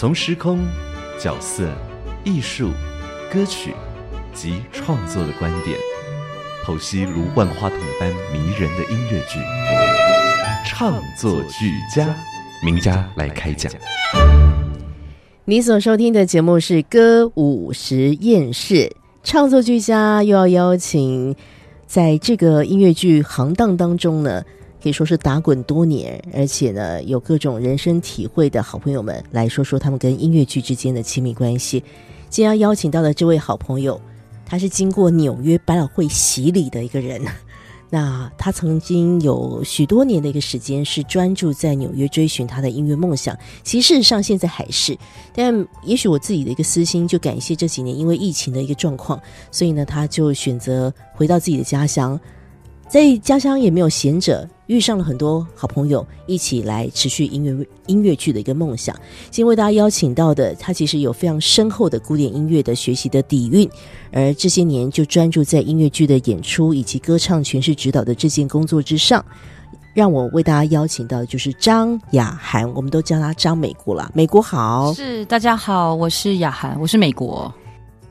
从时空、角色、艺术、歌曲及创作的观点，剖析如万花筒般迷人的音乐剧，唱作俱佳，名家来开讲。你所收听的节目是歌舞实验室，唱作俱佳，又要邀请在这个音乐剧行当当中呢。可以说是打滚多年，而且呢有各种人生体会的好朋友们来说说他们跟音乐剧之间的亲密关系。今天邀请到的这位好朋友，他是经过纽约百老汇洗礼的一个人。那他曾经有许多年的一个时间是专注在纽约追寻他的音乐梦想。其实事实上现在还是，但也许我自己的一个私心就感谢这几年因为疫情的一个状况，所以呢他就选择回到自己的家乡。在家乡也没有闲着，遇上了很多好朋友，一起来持续音乐音乐剧的一个梦想。今天为大家邀请到的，他其实有非常深厚的古典音乐的学习的底蕴，而这些年就专注在音乐剧的演出以及歌唱诠释指导的这件工作之上。让我为大家邀请到的就是张雅涵，我们都叫他张美国啦。美国好，是大家好，我是雅涵，我是美国。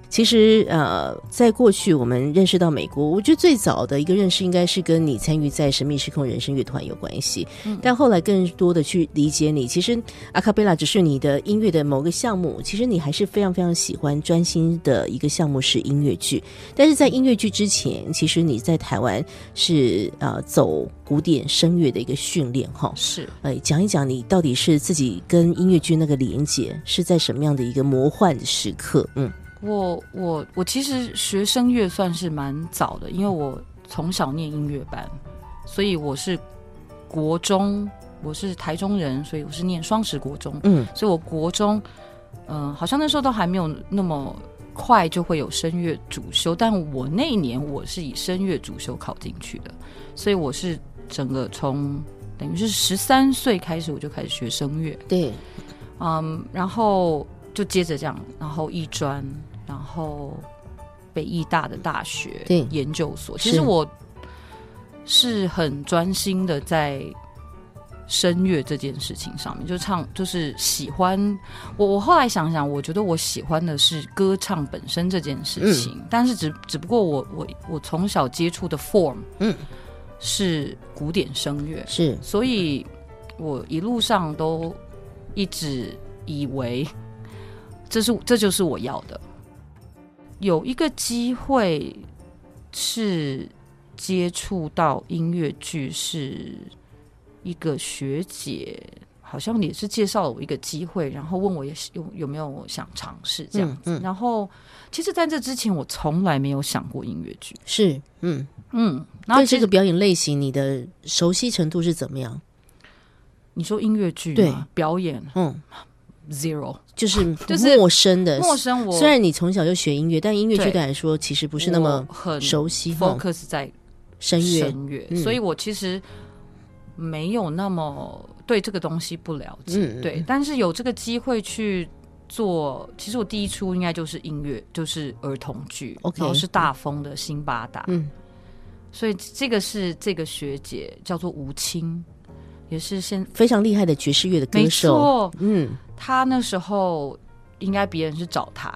其实，呃，在过去我们认识到美国，我觉得最早的一个认识应该是跟你参与在神秘时空人生乐团有关系。但后来更多的去理解你，其实阿卡贝拉只是你的音乐的某个项目，其实你还是非常非常喜欢专心的一个项目是音乐剧。但是在音乐剧之前，其实你在台湾是呃走古典声乐的一个训练，哈，是，哎，讲一讲你到底是自己跟音乐剧那个连接是在什么样的一个魔幻的时刻，嗯。我我我其实学声乐算是蛮早的，因为我从小念音乐班，所以我是国中，我是台中人，所以我是念双十国中，嗯，所以我国中，嗯，好像那时候都还没有那么快就会有声乐主修，但我那一年我是以声乐主修考进去的，所以我是整个从等于是十三岁开始我就开始学声乐，对，嗯，然后就接着这样，然后艺专。然后，北艺大的大学研究所，其实我是很专心的在声乐这件事情上面，就唱，就是喜欢我。我后来想想，我觉得我喜欢的是歌唱本身这件事情，但是只只不过我我我从小接触的 form，嗯，是古典声乐，是，所以我一路上都一直以为这是这就是我要的。有一个机会是接触到音乐剧，是一个学姐，好像也是介绍了我一个机会，然后问我也有有没有想尝试这样子。然后，其实在这之前，我从来没有想过音乐剧。是，嗯嗯。对这个表演类型，你的熟悉程度是怎么样？你说音乐剧对表演，嗯。Zero 就是 就是陌生的，陌生。我虽然你从小就学音乐，但音乐剧对来说其实不是那么很熟悉。Focus 在声乐，声乐，所以我其实没有那么对这个东西不了解。对，但是有这个机会去做，其实我第一出应该就是音乐，就是儿童剧，然后是大风的辛巴达。嗯，所以这个是这个学姐叫做吴清。也是现非常厉害的爵士乐的歌手，嗯，他那时候应该别人是找他，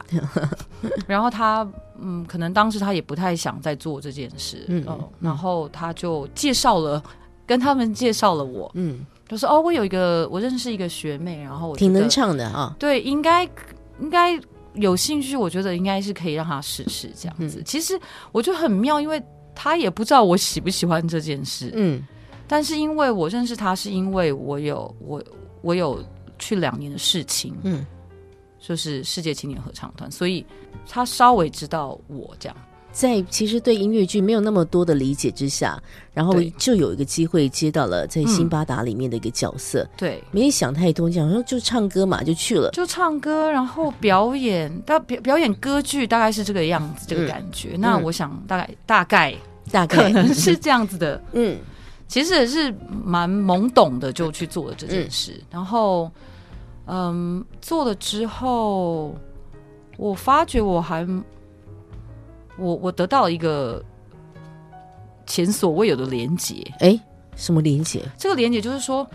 然后他嗯，可能当时他也不太想再做这件事，嗯，然后他就介绍了，跟他们介绍了我，嗯，就说哦，我有一个我认识一个学妹，然后挺能唱的啊，对，应该应该有兴趣，我觉得应该是可以让他试试这样子。其实我觉得很妙，因为他也不知道我喜不喜欢这件事，嗯。但是因为我认识他，是因为我有我我有去两年的事情，嗯，就是世界青年合唱团，所以他稍微知道我这样，在其实对音乐剧没有那么多的理解之下，然后就有一个机会接到了在《辛巴达》里面的一个角色。对，没想太多，讲说就唱歌嘛，就去了，就唱歌，然后表演，到表表演歌剧，大概是这个样子，这个感觉。那我想大概大概大概。可能是这样子的。嗯，其实也是蛮懵懂的，就去做了这件事。然后，嗯，做了之后。我发觉我还，我我得到一个前所未有的连接。哎，什么连接？这个连接就是说，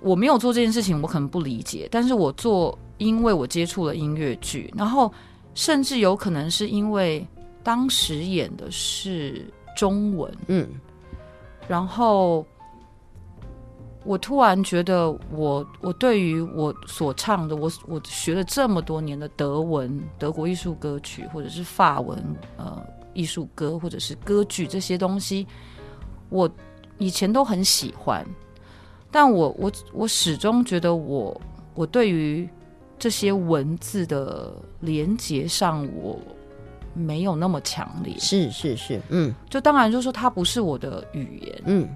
我没有做这件事情，我可能不理解。但是我做，因为我接触了音乐剧，然后甚至有可能是因为当时演的是中文，嗯，然后。我突然觉得，我我对于我所唱的，我我学了这么多年的德文、德国艺术歌曲，或者是法文呃艺术歌，或者是歌剧这些东西，我以前都很喜欢，但我我我始终觉得，我我对于这些文字的连接上，我没有那么强烈。是是是，嗯，就当然就是说，它不是我的语言，嗯，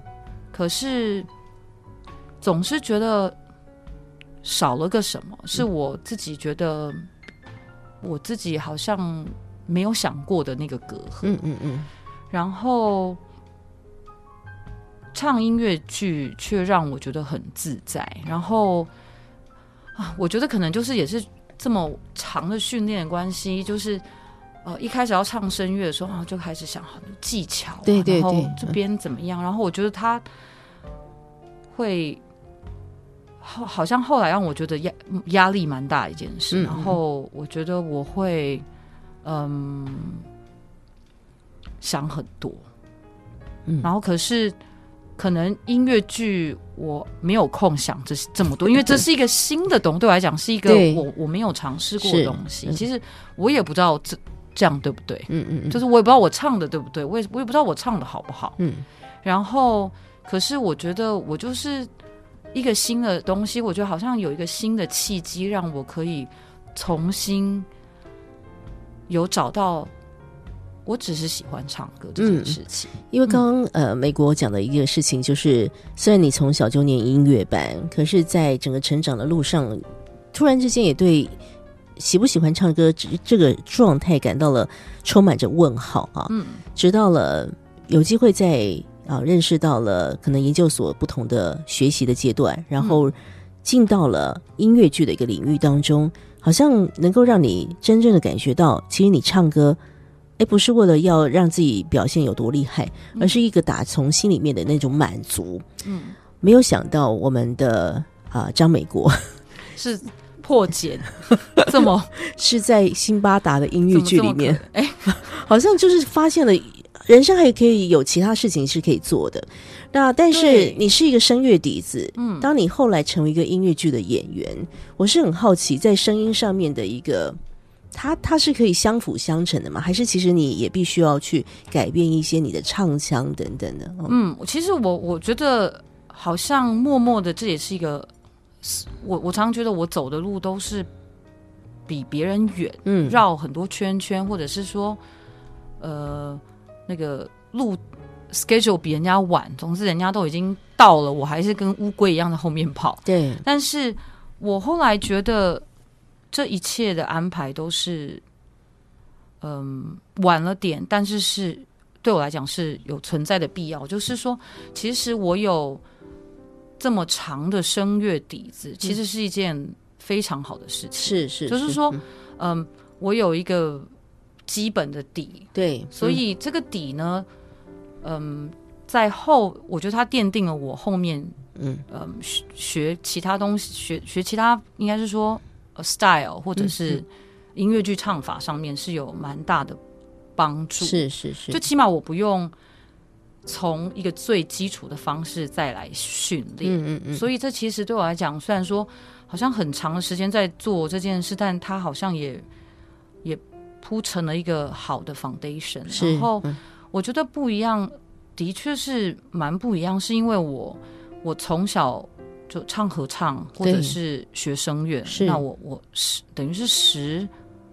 可是。总是觉得少了个什么，是我自己觉得我自己好像没有想过的那个隔阂。嗯嗯嗯。然后唱音乐剧却让我觉得很自在。然后啊，我觉得可能就是也是这么长的训练关系，就是呃一开始要唱声乐的时候啊，就开始想很多技巧，对对对，这边怎么样？然后我觉得他会。好，好像后来让我觉得压压力蛮大一件事。然后我觉得我会，嗯，想很多。嗯，然后可是可能音乐剧我没有空想这这么多，因为这是一个新的东，对我来讲是一个 我我没有尝试过的东西。其实我也不知道这这样对不对。嗯嗯，就是我也不知道我唱的对不对，我也我也不知道我唱的好不好。嗯，然后可是我觉得我就是。一个新的东西，我觉得好像有一个新的契机，让我可以重新有找到，我只是喜欢唱歌这件事情。因为刚刚呃，美国讲的一个事情就是，虽然你从小就念音乐班，可是在整个成长的路上，突然之间也对喜不喜欢唱歌这这个状态感到了充满着问号啊。嗯，直到了有机会在。啊，认识到了可能研究所不同的学习的阶段，然后进到了音乐剧的一个领域当中，好像能够让你真正的感觉到，其实你唱歌，哎，不是为了要让自己表现有多厉害，而是一个打从心里面的那种满足。嗯，没有想到我们的啊张美国 是破茧这么 是在辛巴达的音乐剧里面，哎，好像就是发现了。人生还可以有其他事情是可以做的，那但是你是一个声乐底子，嗯，当你后来成为一个音乐剧的演员，我是很好奇，在声音上面的一个，它它是可以相辅相成的吗？还是其实你也必须要去改变一些你的唱腔等等的？嗯，其实我我觉得好像默默的，这也是一个，我我常常觉得我走的路都是比别人远，嗯，绕很多圈圈，或者是说，呃。那个路 schedule 比人家晚，总之人家都已经到了，我还是跟乌龟一样在后面跑。对，但是我后来觉得这一切的安排都是，嗯，晚了点，但是是对我来讲是有存在的必要。就是说，其实我有这么长的声乐底子，其实是一件非常好的事情。是是，就是说，嗯，我有一个。基本的底，对，所以这个底呢，嗯，在后，我觉得它奠定了我后面，嗯。嗯，学其他东西，学学其他，应该是说，style 或者是音乐剧唱法上面是有蛮大的帮助，是是是，就起码我不用从一个最基础的方式再来训练，嗯嗯嗯，所以这其实对我来讲，虽然说好像很长的时间在做这件事，但它好像也也。铺成了一个好的 foundation，然后我觉得不一样，的确是蛮不一样，是因为我我从小就唱合唱或者是学声乐，那我我十等于是十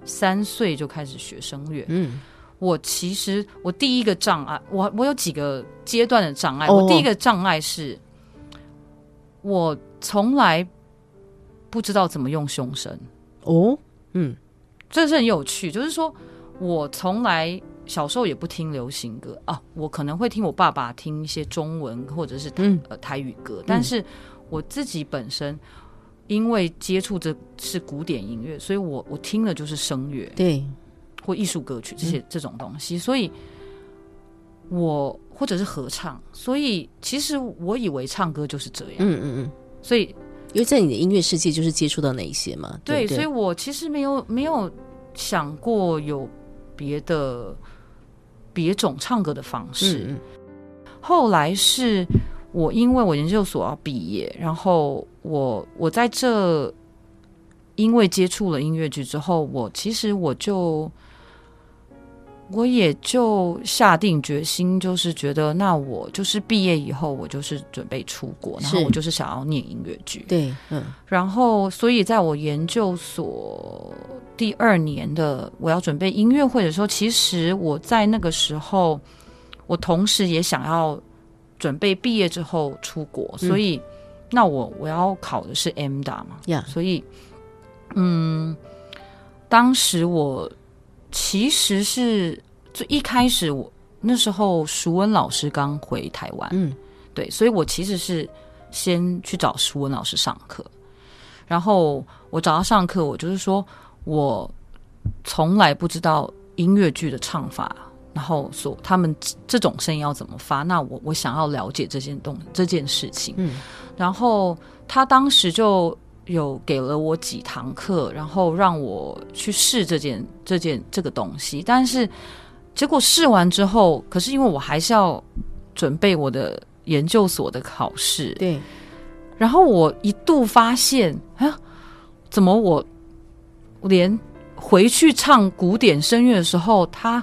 三岁就开始学声乐，嗯，我其实我第一个障碍，我我有几个阶段的障碍。我第一个障碍是，我从来不知道怎么用胸声。哦，嗯，这是很有趣。就是说我从来小时候也不听流行歌啊，我可能会听我爸爸听一些中文或者是呃台语歌，但是我自己本身因为接触的是古典音乐，所以我我听的就是声乐。对。或艺术歌曲这些这种东西，所以我或者是合唱，所以其实我以为唱歌就是这样。嗯嗯嗯。所以，因为在你的音乐世界，就是接触到哪一些嘛？对，所以我其实没有没有想过有别的别种唱歌的方式。后来是我因为我研究所要毕业，然后我我在这因为接触了音乐剧之后，我其实我就。我也就下定决心，就是觉得，那我就是毕业以后，我就是准备出国，然后我就是想要念音乐剧。对，嗯。然后，所以在我研究所第二年的我要准备音乐会的时候，其实我在那个时候，我同时也想要准备毕业之后出国，所以那我我要考的是 M 大嘛，呀，所以，嗯，当时我。其实是最一开始，我那时候淑文老师刚回台湾，嗯，对，所以我其实是先去找淑文老师上课，然后我找他上课，我就是说我从来不知道音乐剧的唱法，然后所他们这种声音要怎么发，那我我想要了解这件东这件事情，嗯，然后他当时就。有给了我几堂课，然后让我去试这件这件这个东西，但是结果试完之后，可是因为我还是要准备我的研究所的考试，对，然后我一度发现啊，怎么我连回去唱古典声乐的时候，他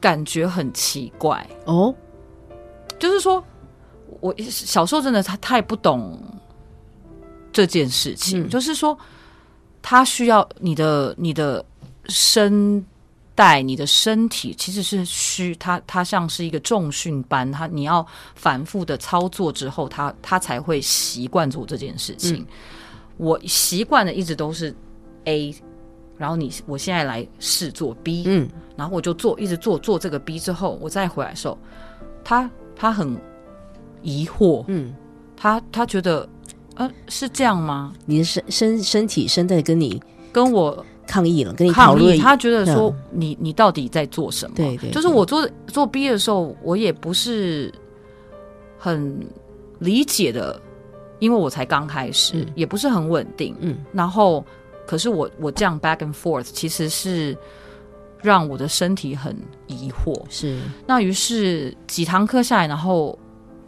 感觉很奇怪。哦，就是说我小时候真的他太不懂。这件事情就是说，他需要你的你的声带，你的身体其实是需他他像是一个重训班，他你要反复的操作之后，他他才会习惯做这件事情。我习惯的一直都是 A，然后你我现在来试做 B，嗯，然后我就做一直做做这个 B 之后，我再回来的时候，他他很疑惑，嗯，他他觉得。呃，是这样吗？你的身身身体身在跟你跟我抗议了，跟你讨论。他觉得说你你到底在做什么？对对，就是我做做毕业的时候，我也不是很理解的，因为我才刚开始，也不是很稳定。嗯，然后可是我我这样 back and forth，其实是让我的身体很疑惑。是那于是几堂课下来，然后。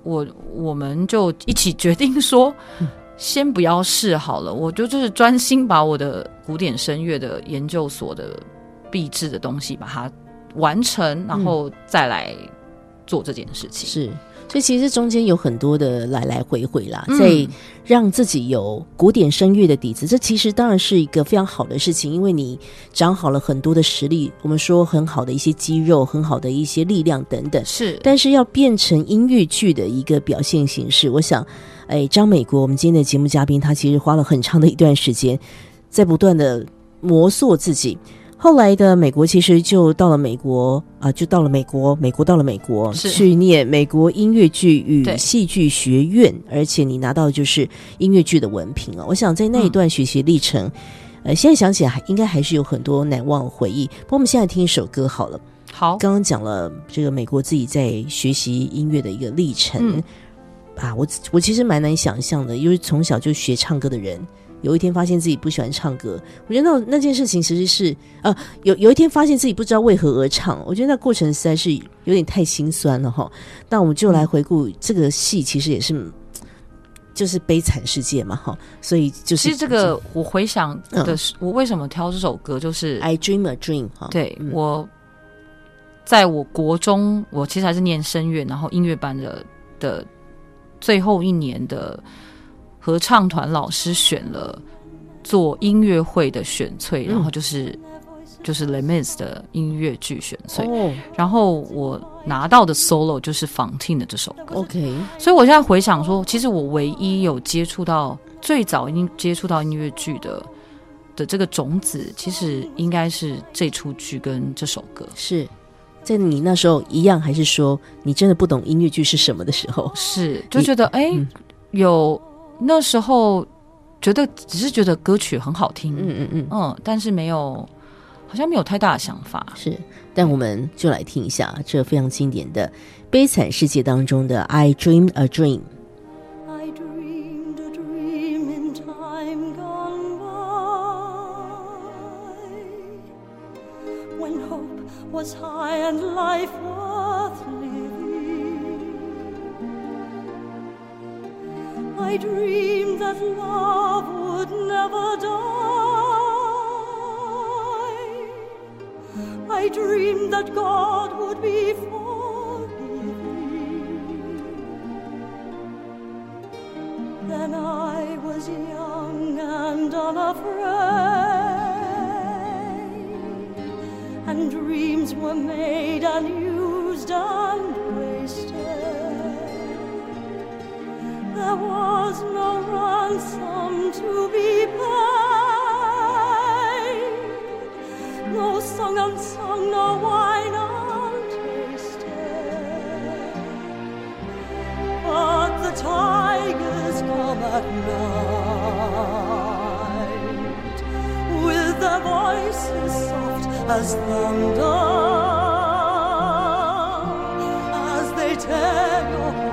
我我们就一起决定说，先不要试好了，我就就是专心把我的古典声乐的研究所的毕制的东西把它完成，然后再来做这件事情。是。所以其实中间有很多的来来回回啦，在让自己有古典声乐的底子，这其实当然是一个非常好的事情，因为你长好了很多的实力，我们说很好的一些肌肉，很好的一些力量等等。是，但是要变成音乐剧的一个表现形式，我想，哎，张美国，我们今天的节目嘉宾，他其实花了很长的一段时间，在不断的磨塑自己。后来的美国其实就到了美国啊，就到了美国，美国到了美国去念美国音乐剧与戏剧学院，而且你拿到就是音乐剧的文凭啊。我想在那一段学习历程，呃，现在想起来还应该还是有很多难忘回忆。不过我们现在听一首歌好了。好，刚刚讲了这个美国自己在学习音乐的一个历程啊，我我其实蛮难想象的，因为从小就学唱歌的人。有一天发现自己不喜欢唱歌，我觉得那那件事情其实是呃，有有一天发现自己不知道为何而唱，我觉得那过程实在是有点太心酸了哈。那我们就来回顾这个戏，其实也是就是悲惨世界嘛哈。所以就是其实这个我回想的是，我为什么挑这首歌，就是 I Dream a Dream 哈。对我在我国中，我其实还是念声乐，然后音乐班的的最后一年的。合唱团老师选了做音乐会的选粹，然后就是就是 Les Mis 的音乐剧选粹，然后我拿到的 solo 就是 Fontaine 的这首歌。OK，所以我现在回想说，其实我唯一有接触到最早已经接触到音乐剧的的这个种子，其实应该是这出剧跟这首歌。是在你那时候一样，还是说你真的不懂音乐剧是什么的时候？是就觉得哎，有那时候觉得只是觉得歌曲很好听，嗯嗯嗯嗯，但是没有。好像没有太大的想法，是，但我们就来听一下这非常经典的《悲惨世界》当中的《I Dream a Dream》。I dreamed that love would never die. I dreamed that God would be for me. Then I was young and unafraid, and dreams were made and used and thunder as they tear your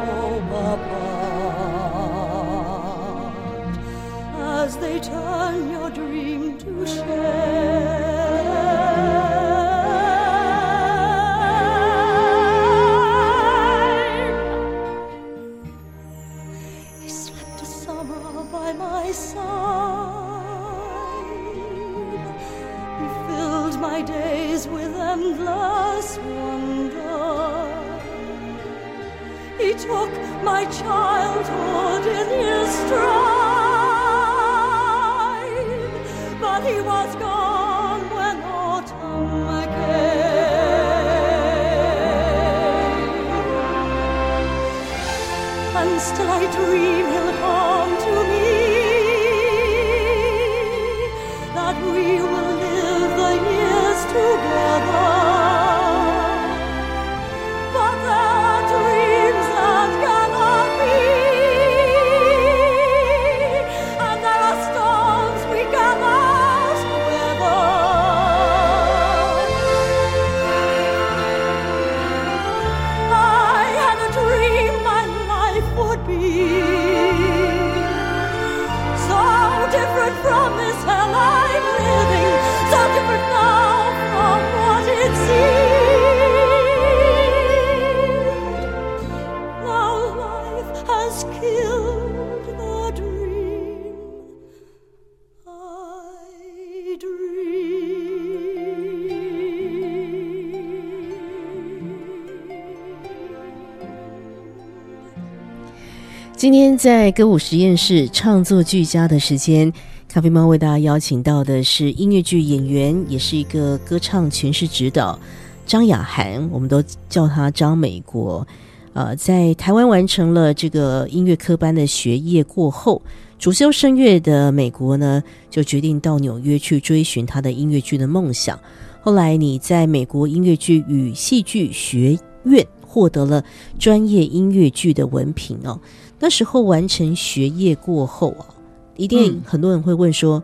今天在歌舞实验室创作俱佳的时间，咖啡猫为大家邀请到的是音乐剧演员，也是一个歌唱诠释指导张雅涵，我们都叫他张美国。呃，在台湾完成了这个音乐科班的学业过后，主修声乐的美国呢，就决定到纽约去追寻他的音乐剧的梦想。后来，你在美国音乐剧与戏剧学院获得了专业音乐剧的文凭哦。那时候完成学业过后啊，一定很多人会问说，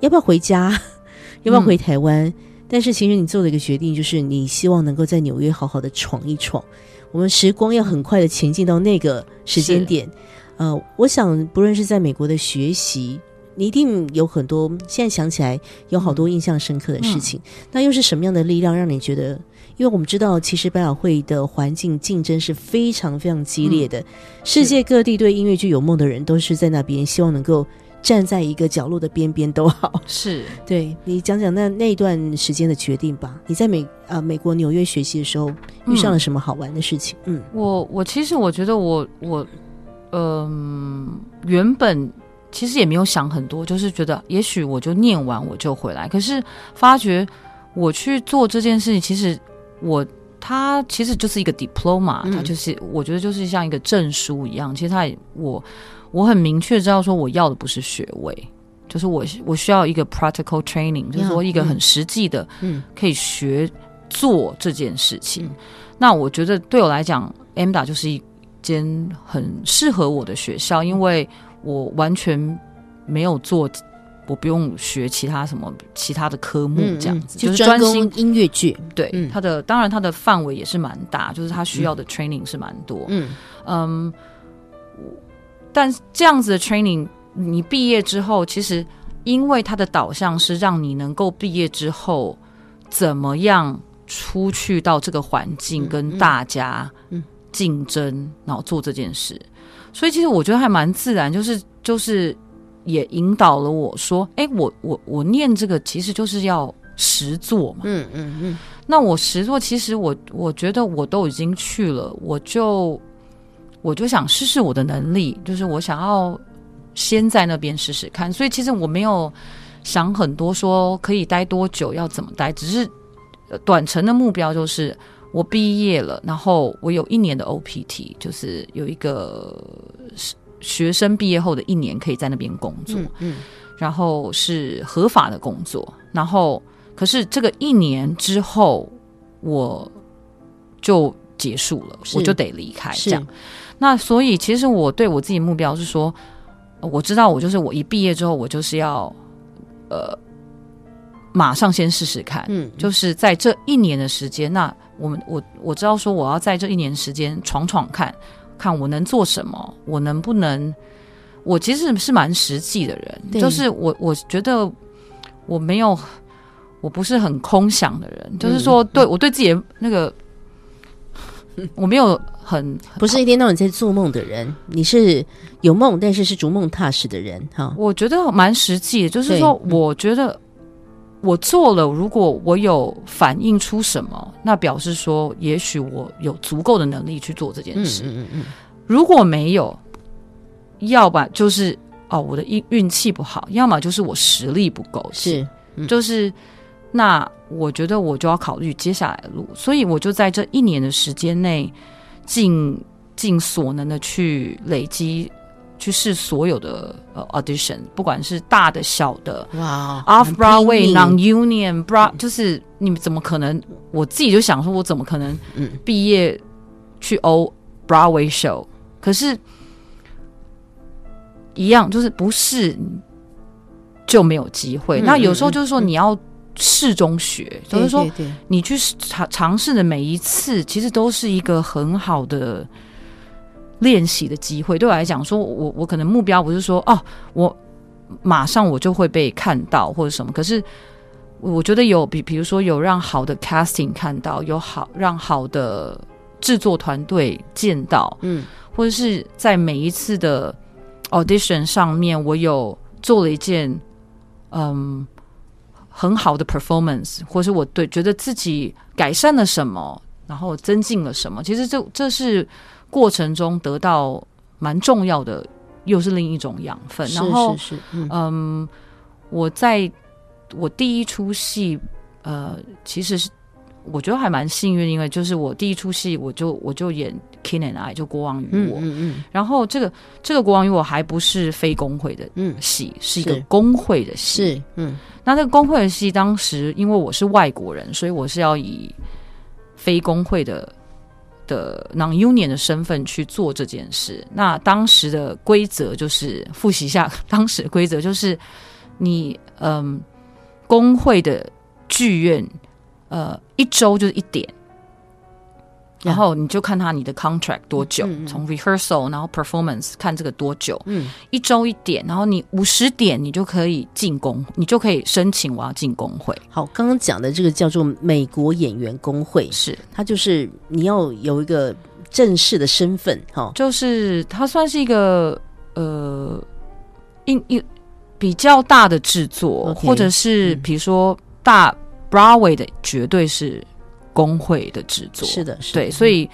要不要回家，要不要回台湾？但是其实你做了一个决定，就是你希望能够在纽约好好的闯一闯。我们时光要很快的前进到那个时间点。呃，我想不论是在美国的学习，你一定有很多现在想起来有好多印象深刻的事情。那又是什么样的力量让你觉得？因为我们知道，其实百老汇的环境竞争是非常非常激烈的，世界各地对音乐剧有梦的人都是在那边，希望能够站在一个角落的边边都好。是，对你讲讲那那段时间的决定吧。你在美啊美国纽约学习的时候，遇上了什么好玩的事情？嗯，我我其实我觉得我我嗯原本其实也没有想很多，就是觉得也许我就念完我就回来，可是发觉。我去做这件事情，其实我它其实就是一个 diploma，它就是我觉得就是像一个证书一样。其实它我我很明确知道说我要的不是学位，就是我我需要一个 practical training，就是说一个很实际的，嗯，可以学做这件事情。那我觉得对我来讲，MDA 就是一间很适合我的学校，因为我完全没有做。我不用学其他什么其他的科目，这样子就是专心音乐剧。对，它的当然它的范围也是蛮大，就是它需要的 training 是蛮多。嗯嗯，但这样子的 training，你毕业之后，其实因为它的导向是让你能够毕业之后怎么样出去到这个环境跟大家竞争，然后做这件事，所以其实我觉得还蛮自然，就是就是。也引导了我说：“哎，我我我念这个其实就是要实做嘛。嗯嗯嗯。那我实做，其实我我觉得我都已经去了，我就我就想试试我的能力，就是我想要先在那边试试看。所以其实我没有想很多，说可以待多久，要怎么待，只是短程的目标就是我毕业了，然后我有一年的 OPT，就是有一个。”学生毕业后的一年可以在那边工作，嗯，然后是合法的工作，然后可是这个一年之后我就结束了，我就得离开，这样。那所以其实我对我自己目标是说，我知道我就是我一毕业之后，我就是要呃马上先试试看，嗯，就是在这一年的时间，那我们我我知道说我要在这一年时间闯闯看。看我能做什么，我能不能？我其实是蛮实际的人，就是我我觉得我没有，我不是很空想的人，就是说，对我对自己的那个，我没有很不是一天到晚在做梦的人，你是有梦，但是是逐梦踏实的人哈。我觉得蛮实际的，就是说，我觉得。我做了，如果我有反映出什么，那表示说，也许我有足够的能力去做这件事。嗯嗯嗯。如果没有，要么就是哦，我的运运气不好，要么就是我实力不够。是，就是那我觉得我就要考虑接下来的路，所以我就在这一年的时间内，尽尽所能的去累积。去试所有的呃 audition，不管是大的小的，哇，off Broadway non union bra，就是你们怎么可能？我自己就想说，我怎么可能毕业去 O Broadway show？可是，一样就是不是就没有机会。那有时候就是说，你要试中学，就是说你去尝尝试的每一次，其实都是一个很好的。练习的机会对我来讲，说我我可能目标不是说哦，我马上我就会被看到或者什么。可是我觉得有比，比如说有让好的 casting 看到，有好让好的制作团队见到，嗯，或者是在每一次的 audition 上面，我有做了一件嗯很好的 performance，或是我对觉得自己改善了什么，然后增进了什么。其实这这是。过程中得到蛮重要的，又是另一种养分。然后，嗯，我在我第一出戏，呃，其实是我觉得还蛮幸运，因为就是我第一出戏，我就我就演《King and I》，就国王与我。嗯嗯。然后这个这个国王与我还不是非工会的戏，是一个工会的戏。是嗯。那这个工会的戏，当时因为我是外国人，所以我是要以非工会的。的 non-union 的身份去做这件事，那当时的规则就是复习一下，当时的规则就是你嗯，工会的剧院呃一周就是一点。然后你就看他你的 contract 多久，从 rehearsal 然后 performance 看这个多久，嗯，一周一点，然后你五十点你就可以进工，你就可以申请我要进工会。好，刚刚讲的这个叫做美国演员工会，是它就是你要有一个正式的身份，哈，就是它算是一个呃，一一比较大的制作，或者是比如说大 Broadway 的，绝对是。工会的制作是的，是对，所以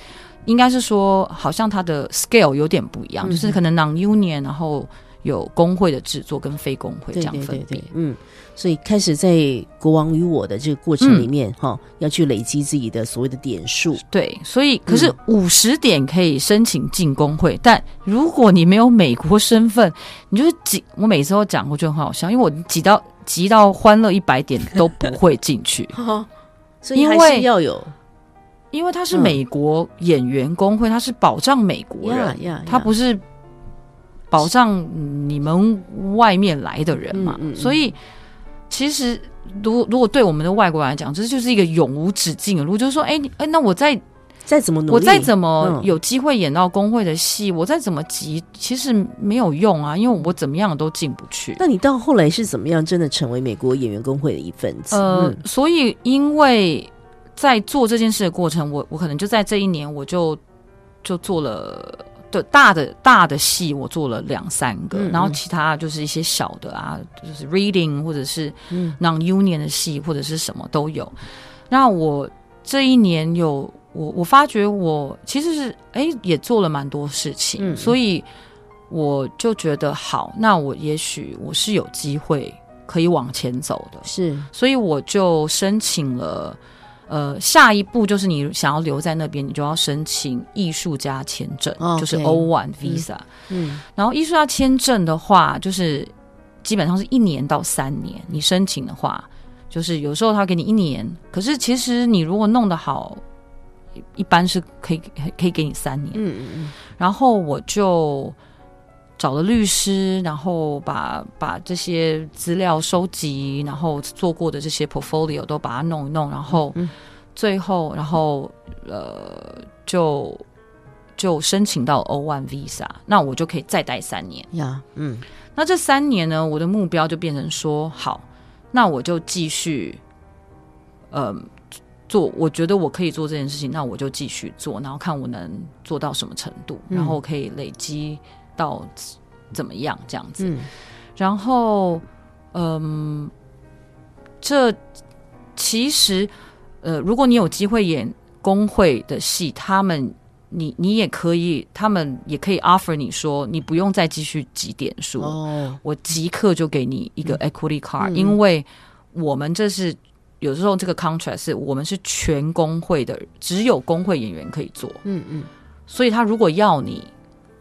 应该是说，好像它的 scale 有点不一样，就是可能 non union，然后有工会的制作跟非工会这样分别。嗯，所以开始在国王与我的这个过程里面，哈，要去累积自己的所谓的点数。对，所以可是五十点可以申请进工会，但如果你没有美国身份，你就是挤。我每次都讲过，就很好笑，因为我挤到挤到欢乐一百点都不会进去。所以还是要有。因为他是美国演员工会，他是保障美国人，他不是保障你们外面来的人嘛。所以，其实如如果对我们的外国人来讲，这就是一个永无止境的路。就是说，哎，哎，那我再再怎么努力，我再怎么有机会演到工会的戏，我再怎么急，其实没有用啊，因为我怎么样都进不去。那你到后来是怎么样真的成为美国演员工会的一份子？呃，所以因为。在做这件事的过程，我我可能就在这一年，我就就做了的大的大的戏，我做了两三个，然后其他就是一些小的啊，就是 reading 或者是 non union 的戏或者是什么都有。那我这一年有我我发觉我其实是哎也做了蛮多事情，所以我就觉得好，那我也许我是有机会可以往前走的，是，所以我就申请了。呃，下一步就是你想要留在那边，你就要申请艺术家签证，就是 O one visa。嗯，然后艺术家签证的话，就是基本上是一年到三年。你申请的话，就是有时候他给你一年，可是其实你如果弄得好，一般是可以可以给你三年。嗯嗯嗯。然后我就。找了律师，然后把把这些资料收集，然后做过的这些 portfolio 都把它弄一弄，然后最后，然后呃，就就申请到 O one visa，那我就可以再待三年呀。嗯，那这三年呢，我的目标就变成说，好，那我就继续，呃，做，我觉得我可以做这件事情，那我就继续做，然后看我能做到什么程度，然后可以累积。到怎么样这样子？然后，嗯，这其实，呃，如果你有机会演工会的戏，他们，你你也可以，他们也可以 offer 你说，你不用再继续积点数，哦，我即刻就给你一个 equity card，因为我们这是有时候这个 contract 是我们是全工会的，只有工会演员可以做，嗯嗯，所以他如果要你。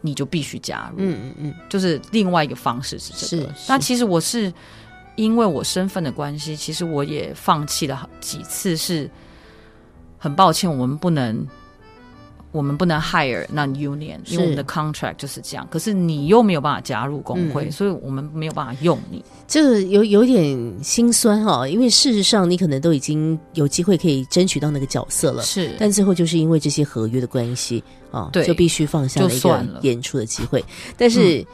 你就必须加入，嗯嗯嗯，就是另外一个方式是这个。那其实我是因为我身份的关系，其实我也放弃了几次，是很抱歉，我们不能。我们不能 hire non union，因为我们的 contract 就是这样。可是你又没有办法加入工会，所以我们没有办法用你。这个有有点心酸哈，因为事实上你可能都已经有机会可以争取到那个角色了，是。但最后就是因为这些合约的关系啊，对，就必须放下了一个演出的机会。但是。嗯，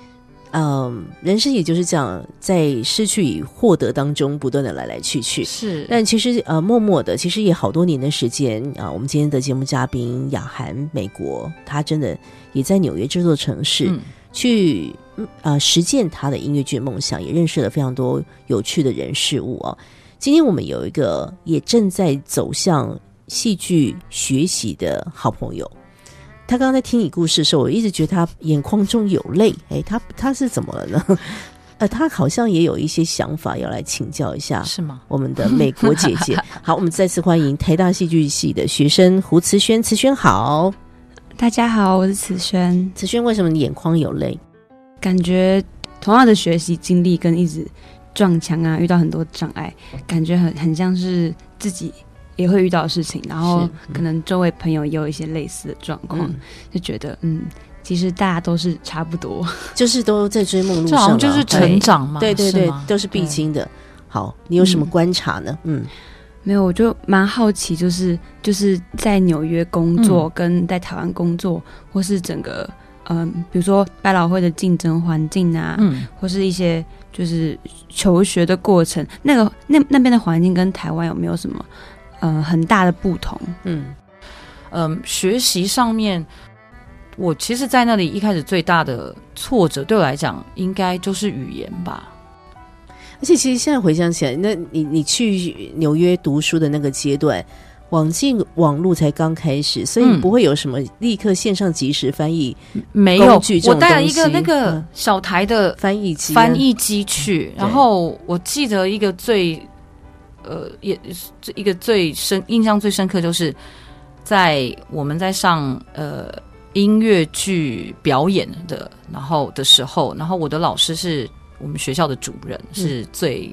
人生也就是这样，在失去与获得当中不断的来来去去。是，但其实呃，默默的，其实也好多年的时间啊。我们今天的节目嘉宾雅涵，美国，他真的也在纽约这座城市去啊实践他的音乐剧梦想，也认识了非常多有趣的人事物啊。今天我们有一个也正在走向戏剧学习的好朋友。他刚刚在听你故事的时候，我一直觉得他眼眶中有泪。哎，他他是怎么了呢？呃，他好像也有一些想法要来请教一下，是吗？我们的美国姐姐，好，我们再次欢迎台大戏剧系的学生胡慈轩。慈轩好，大家好，我是慈轩。慈轩，为什么你眼眶有泪？感觉同样的学习经历跟一直撞墙啊，遇到很多障碍，感觉很很像是自己。也会遇到事情，然后可能周围朋友也有一些类似的状况，就觉得嗯，其实大家都是差不多，就是都在追梦路上，就是成长嘛，对对对，都是必经的。好，你有什么观察呢？嗯，没有，我就蛮好奇，就是就是在纽约工作跟在台湾工作，或是整个嗯，比如说百老汇的竞争环境啊，嗯，或是一些就是求学的过程，那个那那边的环境跟台湾有没有什么？呃，很大的不同。嗯嗯，学习上面，我其实，在那里一开始最大的挫折，对我来讲，应该就是语言吧。而且，其实现在回想起来，那你你去纽约读书的那个阶段，网进网络才刚开始，所以不会有什么立刻线上即时翻译，没有。我带了一个那个小台的翻译机，翻译机去。然后我记得一个最，呃，也这一个最深印象最深刻，就是在我们在上呃音乐剧表演的，然后的时候，然后我的老师是我们学校的主任，是最。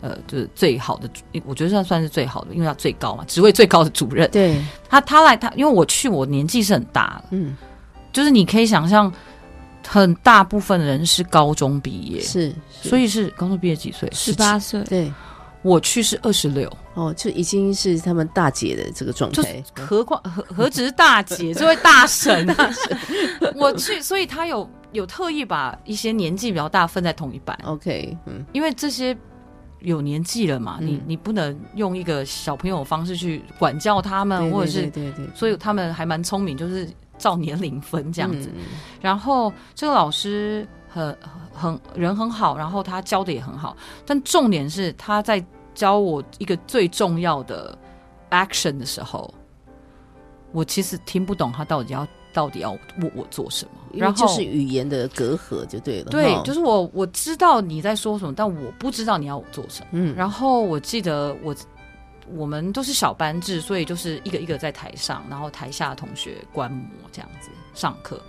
呃，就是最好的，我觉得算算是最好的，因为他最高嘛，职位最高的主任。对，他他来他，因为我去，我年纪是很大了，嗯，就是你可以想象，很大部分人是高中毕业，是，所以是高中毕业几岁？十八岁。对，我去是二十六，哦，就已经是他们大姐的这个状态，何况何何止是大姐，这位大神，大神，我去，所以他有有特意把一些年纪比较大分在同一班，OK，嗯，因为这些。有年纪了嘛？你你不能用一个小朋友方式去管教他们，或者是对对，所以他们还蛮聪明，就是照年龄分这样子。然后这个老师很很人很好，然后他教的也很好，但重点是他在教我一个最重要的 action 的时候，我其实听不懂他到底要。到底要我我做什么？然后就是语言的隔阂就对了。对，就是我我知道你在说什么，但我不知道你要我做什么。嗯，然后我记得我我们都是小班制，所以就是一个一个在台上，然后台下的同学观摩这样子上课。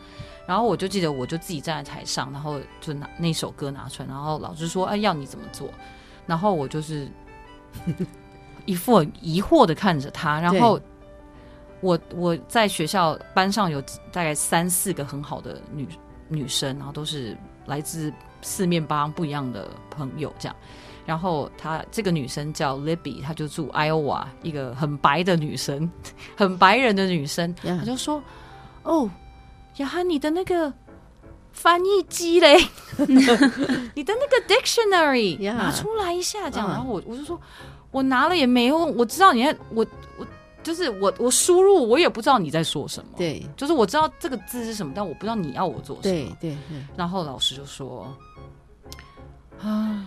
然后我就记得我就自己站在台上，然后就拿那首歌拿出来，然后老师说：“哎，要你怎么做？”然后我就是一副疑惑的看着他，然后。我我在学校班上有大概三四个很好的女女生，然后都是来自四面八方不一样的朋友这样。然后她这个女生叫 Libby，她就住 Iowa，一个很白的女生，很白人的女生。她就说：“哦，雅涵，你的那个翻译机嘞，你的那个 dictionary 拿出来一下，这样。”然后我我就说：“我拿了也没用，我知道你在我我。”就是我，我输入我也不知道你在说什么。对，就是我知道这个字是什么，但我不知道你要我做什么。对对。然后老师就说：“啊，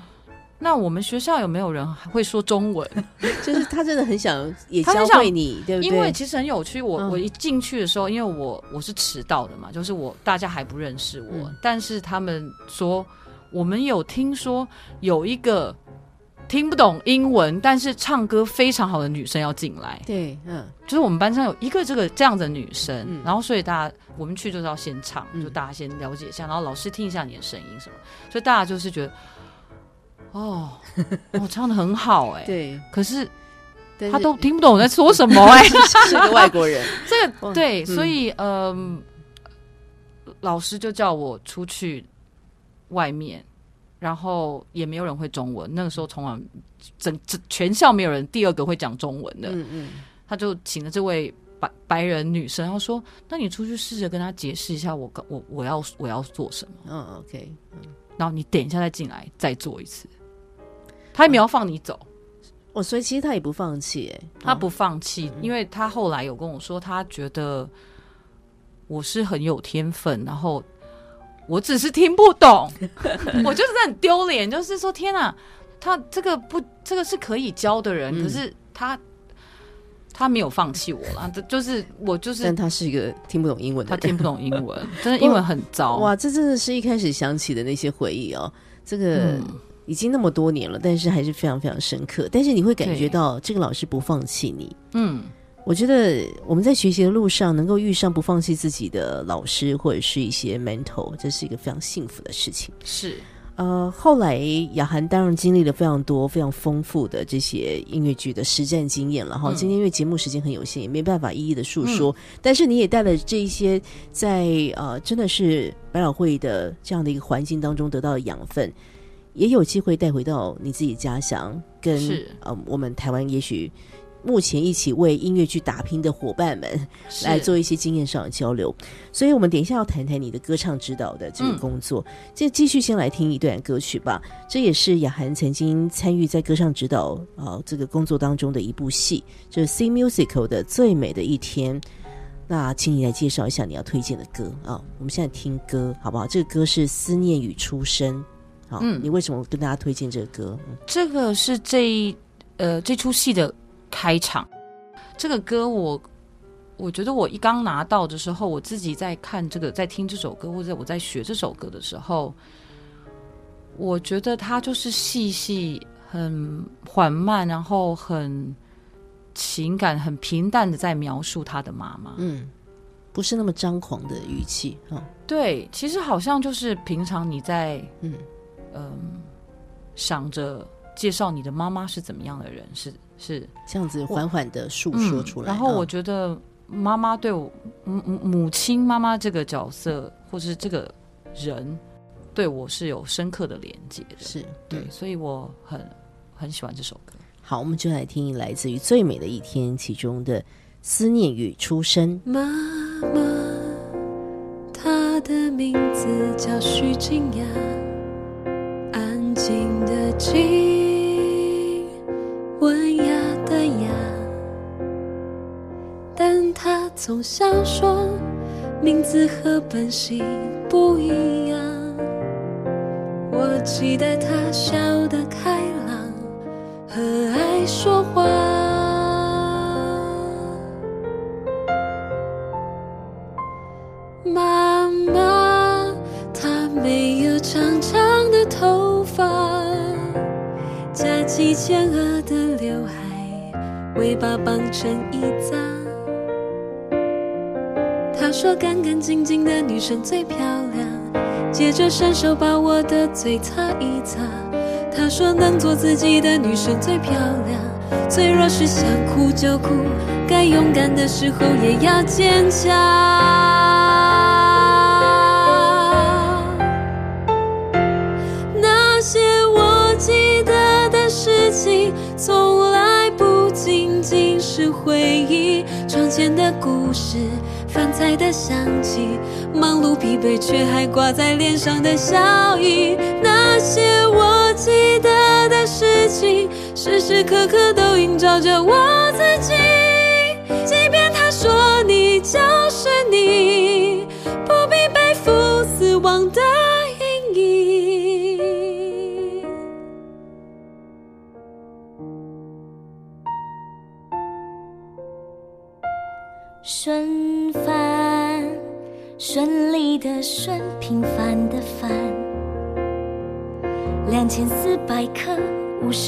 那我们学校有没有人会说中文？就是他真的很想也教会你，对不对？因为其实很有趣。我我一进去的时候，因为我我是迟到的嘛，就是我大家还不认识我，但是他们说我们有听说有一个。”听不懂英文，但是唱歌非常好的女生要进来。对，嗯，就是我们班上有一个这个这样的女生，然后所以大家我们去就是要先唱，就大家先了解一下，然后老师听一下你的声音什么，所以大家就是觉得，哦，我唱的很好哎，对，可是他都听不懂我在说什么 哎，是个外国人。这个对，所以嗯，老师就叫我出去外面。然后也没有人会中文，那个时候从来整整全校没有人第二个会讲中文的。嗯嗯，他就请了这位白白人女生，然后说：“那你出去试着跟他解释一下，我我我要我要做什么？”嗯，OK，嗯，然后你等一下再进来再做一次。他也没有放你走，哦，所以其实他也不放弃，哎，他不放弃，因为他后来有跟我说，他觉得我是很有天分，然后。我只是听不懂，我就是很丢脸。就是说，天哪，他这个不，这个是可以教的人，可是他他没有放弃我了。这就是我就是，但他是一个听不懂英文的，他听不懂英文，真的英文很糟。哇，这真的是一开始想起的那些回忆哦。这个已经那么多年了，但是还是非常非常深刻。但是你会感觉到这个老师不放弃你，嗯。我觉得我们在学习的路上能够遇上不放弃自己的老师或者是一些 mentor，这是一个非常幸福的事情。是，呃，后来雅涵当然经历了非常多、非常丰富的这些音乐剧的实战经验了哈。今天因为节目时间很有限，也没办法一一的述说。但是你也带了这一些在呃，真的是百老汇的这样的一个环境当中得到的养分，也有机会带回到你自己家乡，跟呃我们台湾也许。目前一起为音乐剧打拼的伙伴们来做一些经验上的交流，所以我们等一下要谈谈你的歌唱指导的这个工作。就继续先来听一段歌曲吧，这也是雅涵曾经参与在歌唱指导啊这个工作当中的一部戏，就是《C Musical》的最美的一天。那请你来介绍一下你要推荐的歌啊！我们现在听歌好不好？这个歌是《思念与出生》。好，嗯，你为什么跟大家推荐这个歌？这个是这呃这出戏的。开场，这个歌我。我觉得我一刚拿到的时候，我自己在看这个，在听这首歌，或者我在学这首歌的时候，我觉得它就是细细、很缓慢，然后很情感、很平淡的在描述他的妈妈。嗯，不是那么张狂的语气嗯。对，其实好像就是平常你在嗯嗯想着介绍你的妈妈是怎么样的人，是是这样子缓缓的诉说出来。然后我觉得。妈妈对我母母亲妈妈这个角色，或是这个人，对我是有深刻的连接的，是对，所以我很很喜欢这首歌。好，我们就来听来自于《最美的一天》其中的《思念与出生》。妈妈，她的名字叫徐静雅，安静的静，文雅的雅。但他总想说，名字和本性不一样。我期待他笑得开朗，和夹起前额的刘海，尾巴绑成一扎。他说干干净净的女生最漂亮，接着伸手把我的嘴擦一擦。他说能做自己的女生最漂亮，脆弱时想哭就哭，该勇敢的时候也要坚强。是回忆，窗前的故事。饭菜的香气，忙碌疲惫却还挂在脸上的笑意，那些我记得的事情，时时刻刻都映照着我自己。即便他说你就是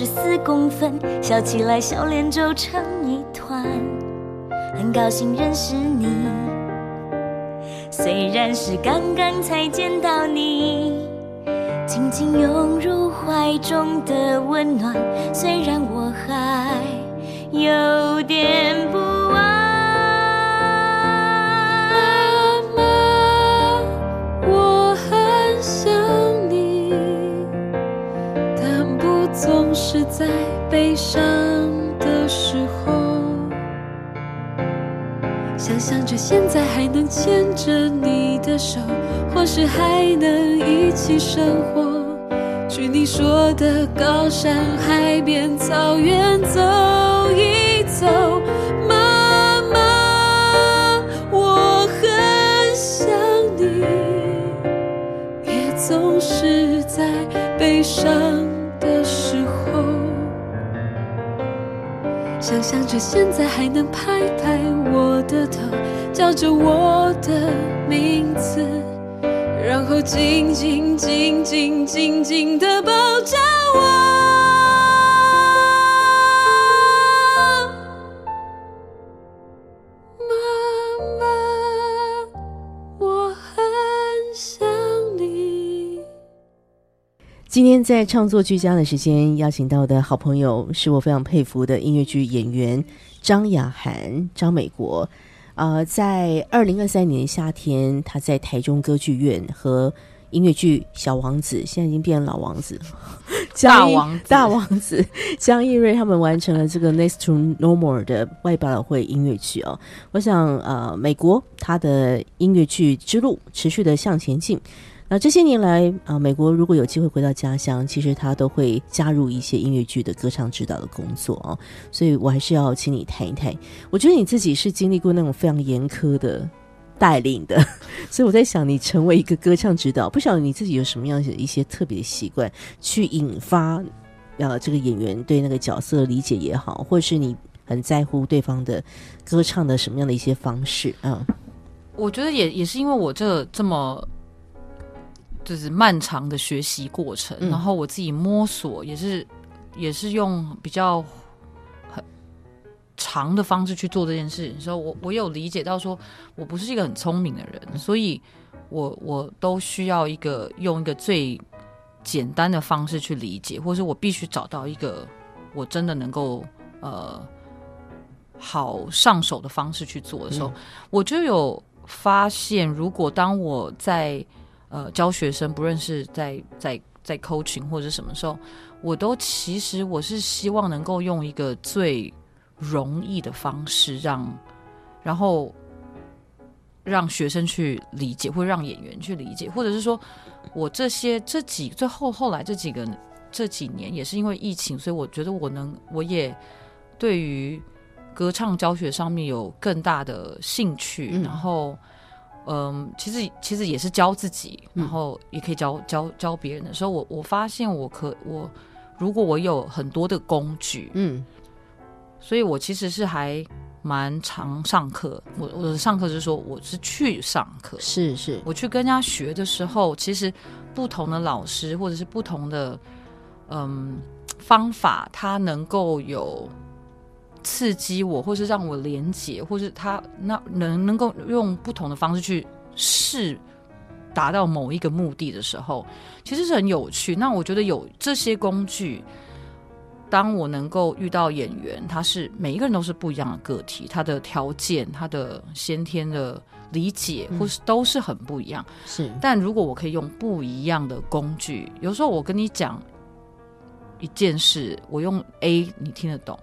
十四公分，笑起来笑脸皱成一团。很高兴认识你，虽然是刚刚才见到你，紧紧拥入怀中的温暖，虽然我还有点不。是在悲伤的时候，想象着现在还能牵着你的手，或是还能一起生活，去你说的高山、海边、草原走一走。妈妈，我很想你，也总是在悲伤。想象着现在还能拍拍我的头，叫着我的名字，然后紧紧紧紧紧紧的抱着我。今天在创作居家的时间，邀请到的好朋友是我非常佩服的音乐剧演员张雅涵、张美国。呃，在二零二三年夏天，他在台中歌剧院和音乐剧《小王子》现在已经变老王子、大王大王子江一瑞他们完成了这个《Next to Normal》的外百老汇音乐剧哦。我想，呃，美国他的音乐剧之路持续的向前进。那这些年来啊，美国如果有机会回到家乡，其实他都会加入一些音乐剧的歌唱指导的工作啊。所以我还是要请你谈一谈。我觉得你自己是经历过那种非常严苛的带领的，所以我在想，你成为一个歌唱指导，不晓得你自己有什么样的一些特别的习惯，去引发呃这个演员对那个角色的理解也好，或者是你很在乎对方的歌唱的什么样的一些方式啊？我觉得也也是因为我这这么就是漫长的学习过程，然后我自己摸索，也是也是用比较很长的方式去做这件事情。所以我我有理解到，说我不是一个很聪明的人，所以我我都需要一个用一个最简单的方式去理解，或者我必须找到一个我真的能够呃好上手的方式去做的时候，我就有。发现，如果当我在呃教学生，不论是在在在 coaching 或者什么时候，我都其实我是希望能够用一个最容易的方式，让然后让学生去理解，或者让演员去理解，或者是说我这些这几最后后来这几个这几年也是因为疫情，所以我觉得我能我也对于。歌唱教学上面有更大的兴趣，然后，嗯，其实其实也是教自己，然后也可以教教教别人的时候，我我发现我可我如果我有很多的工具，嗯，所以我其实是还蛮常上课。我我的上课是说我是去上课，是是，我去跟人家学的时候，其实不同的老师或者是不同的嗯方法，他能够有。刺激我，或是让我连接，或是他那能能够用不同的方式去试达到某一个目的的时候，其实是很有趣。那我觉得有这些工具，当我能够遇到演员，他是每一个人都是不一样的个体，他的条件、他的先天的理解，或是都是很不一样。是，但如果我可以用不一样的工具，有时候我跟你讲一件事，我用 A，你听得懂。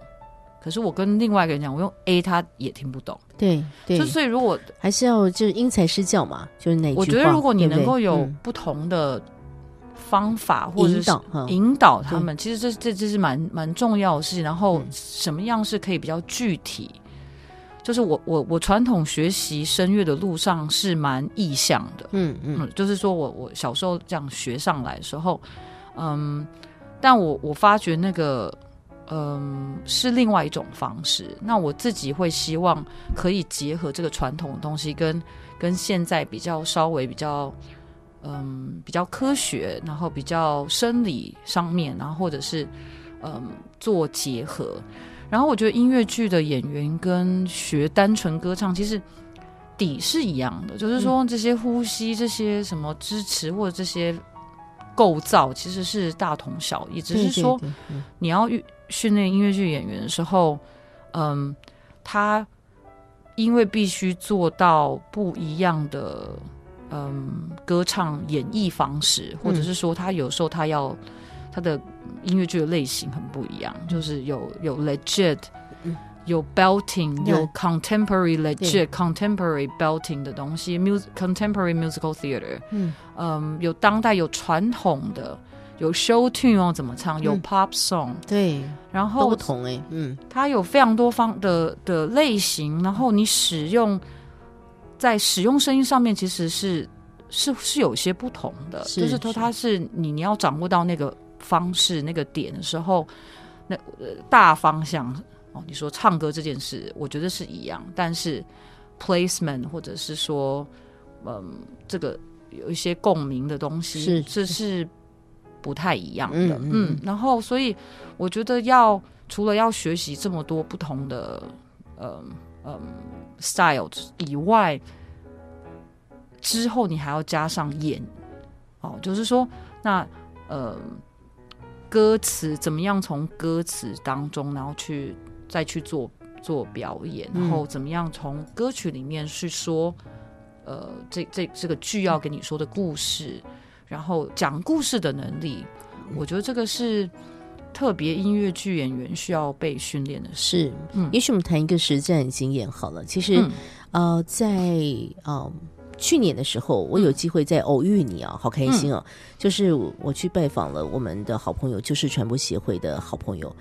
可是我跟另外一个人讲，我用 A，他也听不懂。对对，就所以如果还是要就是因材施教嘛，就是那我觉得如果你能够有不同的方法或者是引导他们，其实这这这是蛮蛮重要的事情。然后什么样是可以比较具体？就是我我我传统学习声乐的路上是蛮意向的。嗯嗯，就是说我我小时候这样学上来的时候，嗯，但我我发觉那个。嗯，是另外一种方式。那我自己会希望可以结合这个传统的东西，跟跟现在比较稍微比较嗯比较科学，然后比较生理上面，然后或者是嗯做结合。然后我觉得音乐剧的演员跟学单纯歌唱其实底是一样的，就是说这些呼吸、这些什么支持或者这些构造其实是大同小异，只是说你要遇。训练音乐剧演员的时候，嗯，他因为必须做到不一样的嗯歌唱演绎方式，或者是说他有时候他要他的音乐剧的类型很不一样，就是有有 legit，有 belting，有 contemporary legit contemporary belting 的东西，music contemporary musical theater，嗯嗯，有当代有传统的。有 show tune 哦，怎么唱？有 pop song，对，然后不同哎，嗯，它有非常多方的的类型，然后你使用在使用声音上面，其实是是是有些不同的，就是说它是你你要掌握到那个方式那个点的时候，那大方向哦，你说唱歌这件事，我觉得是一样，但是 placement 或者是说，嗯，这个有一些共鸣的东西，是。这是。不太一样的，嗯，然后所以我觉得要除了要学习这么多不同的，嗯嗯，style 以外，之后你还要加上演，哦，就是说那呃，歌词怎么样从歌词当中，然后去再去做做表演，然后怎么样从歌曲里面去说，呃，这这这个剧要跟你说的故事。然后讲故事的能力，我觉得这个是特别音乐剧演员需要被训练的。是，嗯，也许我们谈一个实战经验好了。其实，呃，在呃去年的时候，我有机会在偶遇你啊，好开心哦！就是我去拜访了我们的好朋友，就是传播协会的好朋友，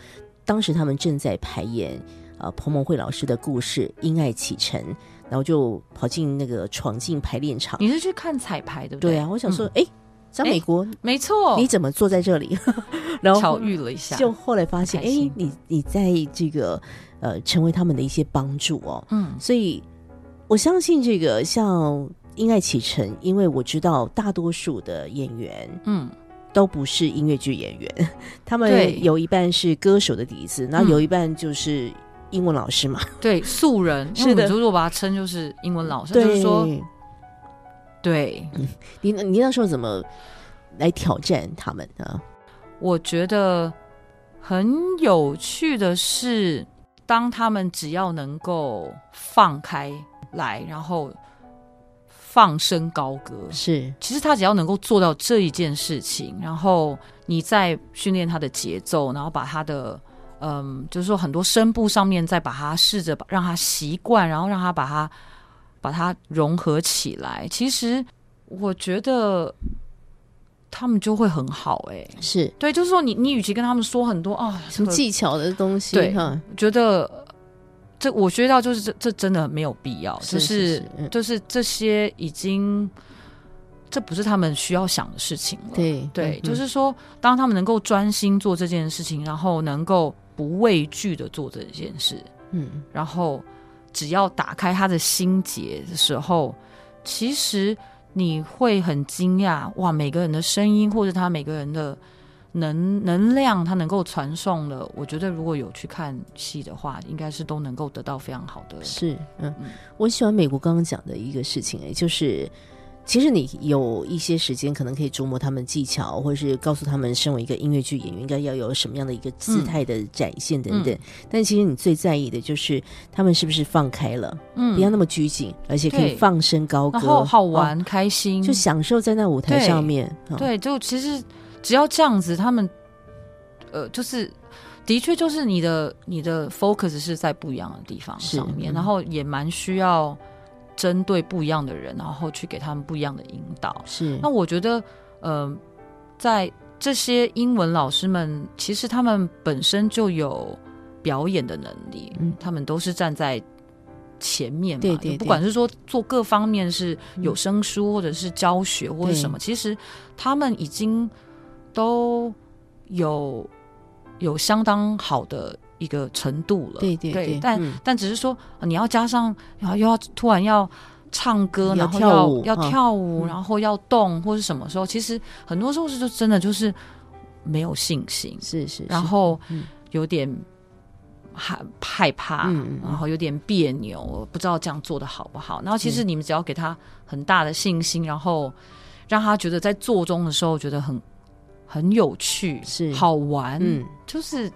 当时他们正在排演呃彭蒙慧老师的故事《因爱启程》，然后就跑进那个闯进排练场。你是去看彩排的？对啊，我想说，哎。张美国，没错，你怎么坐在这里？然后巧遇了一下，就后来发现，哎，你你在这个呃，成为他们的一些帮助哦。嗯，所以我相信这个像《因爱启程》，因为我知道大多数的演员，嗯，都不是音乐剧演员，他们有一半是歌手的底子，然后有一半就是英文老师嘛。对，素人 是的，如果把它称就是英文老师，就是说。对，你你那时候怎么来挑战他们呢？我觉得很有趣的是，当他们只要能够放开来，然后放声高歌，是，其实他只要能够做到这一件事情，然后你再训练他的节奏，然后把他的嗯，就是说很多声部上面再把它试着让他习惯，然后让他把它。把它融合起来，其实我觉得他们就会很好。哎，是对，就是说，你你与其跟他们说很多啊什么技巧的东西，对，觉得这我学到就是这这真的没有必要，就是就是这些已经这不是他们需要想的事情了。对对，就是说，当他们能够专心做这件事情，然后能够不畏惧的做这件事，嗯，然后。只要打开他的心结的时候，其实你会很惊讶哇！每个人的声音或者他每个人的能能量，他能够传送的，我觉得如果有去看戏的话，应该是都能够得到非常好的。是，嗯，我喜欢美国刚刚讲的一个事情，哎，就是。其实你有一些时间，可能可以琢磨他们技巧，或者是告诉他们，身为一个音乐剧演员，应该要有什么样的一个姿态的展现等等。但其实你最在意的就是他们是不是放开了，嗯，不要那么拘谨，而且可以放声高歌，然后好玩开心，就享受在那舞台上面。对，就其实只要这样子，他们呃，就是的确就是你的你的 focus 是在不一样的地方上面，然后也蛮需要。针对不一样的人，然后去给他们不一样的引导。是，那我觉得，呃，在这些英文老师们，其实他们本身就有表演的能力，嗯，他们都是站在前面嘛，对对，不管是说做各方面是有声书，或者是教学，或者什么，其实他们已经都有有相当好的。一个程度了，对对对，但但只是说你要加上，然后又要突然要唱歌，然后要要跳舞，然后要动，或是什么时候？其实很多时候是就真的就是没有信心，是是，然后有点害害怕，然后有点别扭，不知道这样做的好不好。然后其实你们只要给他很大的信心，然后让他觉得在做中的时候觉得很很有趣，是。好玩，嗯，就是。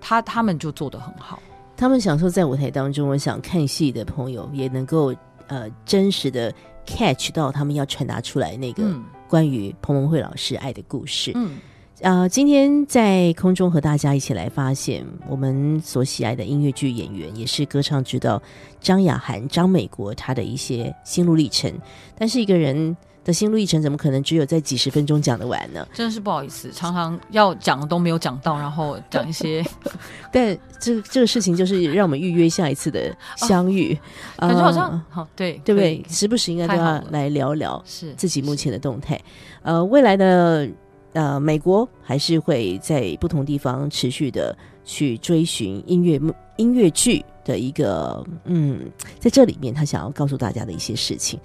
他他们就做的很好，他们享受在舞台当中。我想看戏的朋友也能够呃真实的 catch 到他们要传达出来那个关于彭文慧老师爱的故事。嗯，啊，今天在空中和大家一起来发现我们所喜爱的音乐剧演员，也是歌唱指导张雅涵、张美国他的一些心路历程。但是一个人。的心路历程怎么可能只有在几十分钟讲得完呢？真的是不好意思，常常要讲的都没有讲到，然后讲一些。但这这个事情就是让我们预约下一次的相遇，感觉好像好对对不对？时不时应该都要来聊聊是自己目前的动态。呃，未来的呃，美国还是会在不同地方持续的去追寻音乐音乐剧的一个嗯，在这里面他想要告诉大家的一些事情。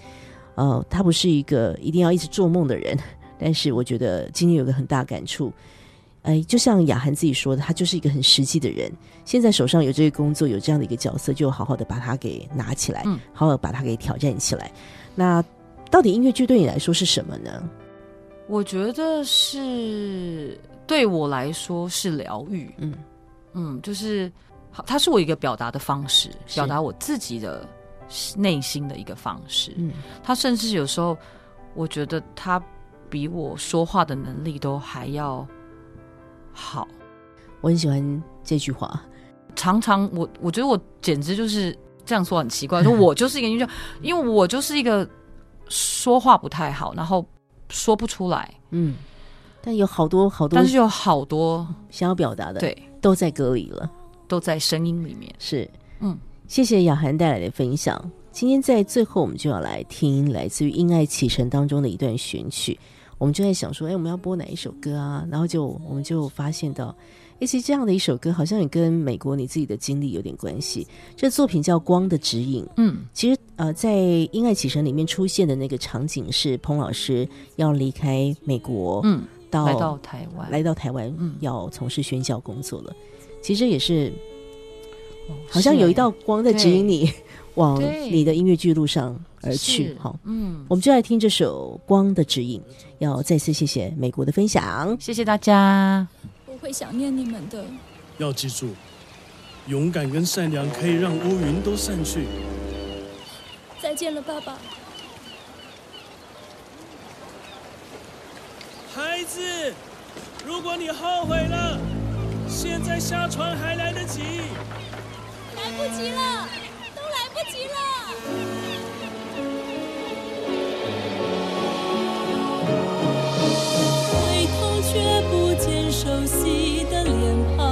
呃，他不是一个一定要一直做梦的人，但是我觉得今天有个很大感触，哎，就像雅涵自己说的，他就是一个很实际的人。现在手上有这个工作，有这样的一个角色，就好好的把它给拿起来，好好把它给挑战起来。那到底音乐剧对你来说是什么呢？我觉得是对我来说是疗愈，嗯嗯，就是它是我一个表达的方式，表达我自己的。内心的一个方式，嗯，他甚至有时候，我觉得他比我说话的能力都还要好。我很喜欢这句话。常常我我觉得我简直就是这样说很奇怪，说我就是一个因为因为我就是一个说话不太好，然后说不出来，嗯，但有好多好多，但是有好多想要表达的，对，都在歌里了，都在声音里面，是，嗯。谢谢雅涵带来的分享。今天在最后，我们就要来听来自于《因爱启程》当中的一段选曲。我们就在想说，哎，我们要播哪一首歌啊？然后就我们就发现到，其实这样的一首歌好像也跟美国你自己的经历有点关系。这作品叫《光的指引》。嗯，其实呃，在《因爱启程》里面出现的那个场景是彭老师要离开美国，嗯，到来到台湾，来到台湾，嗯，要从事宣教工作了。其实也是，好像有一道光在指引你 往你的音乐剧路上。而去，好，嗯，我们就来听这首《光的指引》，要再次谢谢美国的分享，谢谢大家。我会想念你们的，要记住，勇敢跟善良可以让乌云都散去。再见了，爸爸。孩子，如果你后悔了，现在下船还来得及。不及了，都来不及了。回头却不见熟悉的脸庞。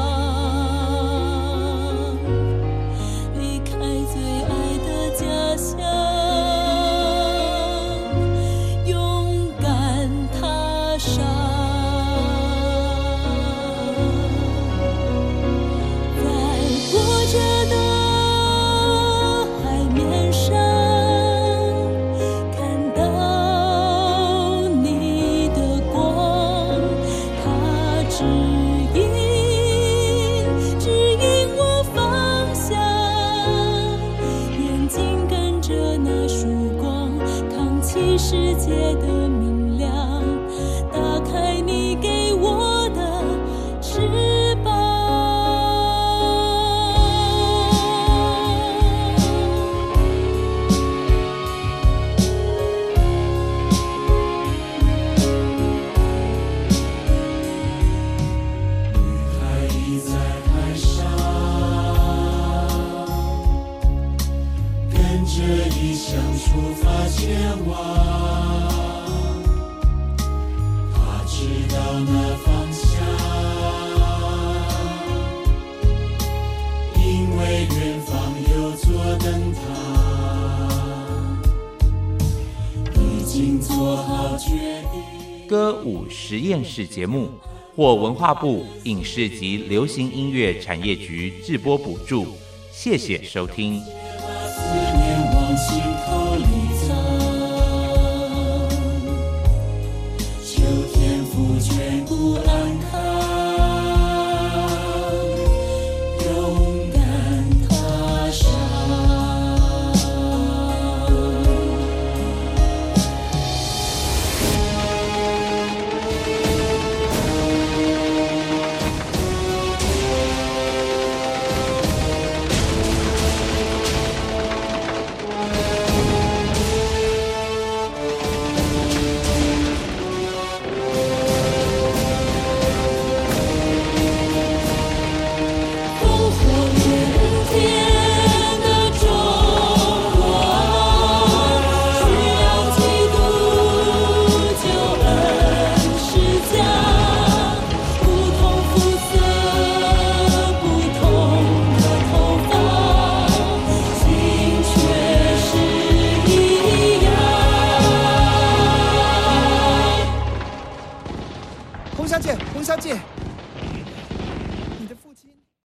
将出发前往。歌舞实验室节目获文化部影视及流行音乐产业局制播补助，谢谢收听。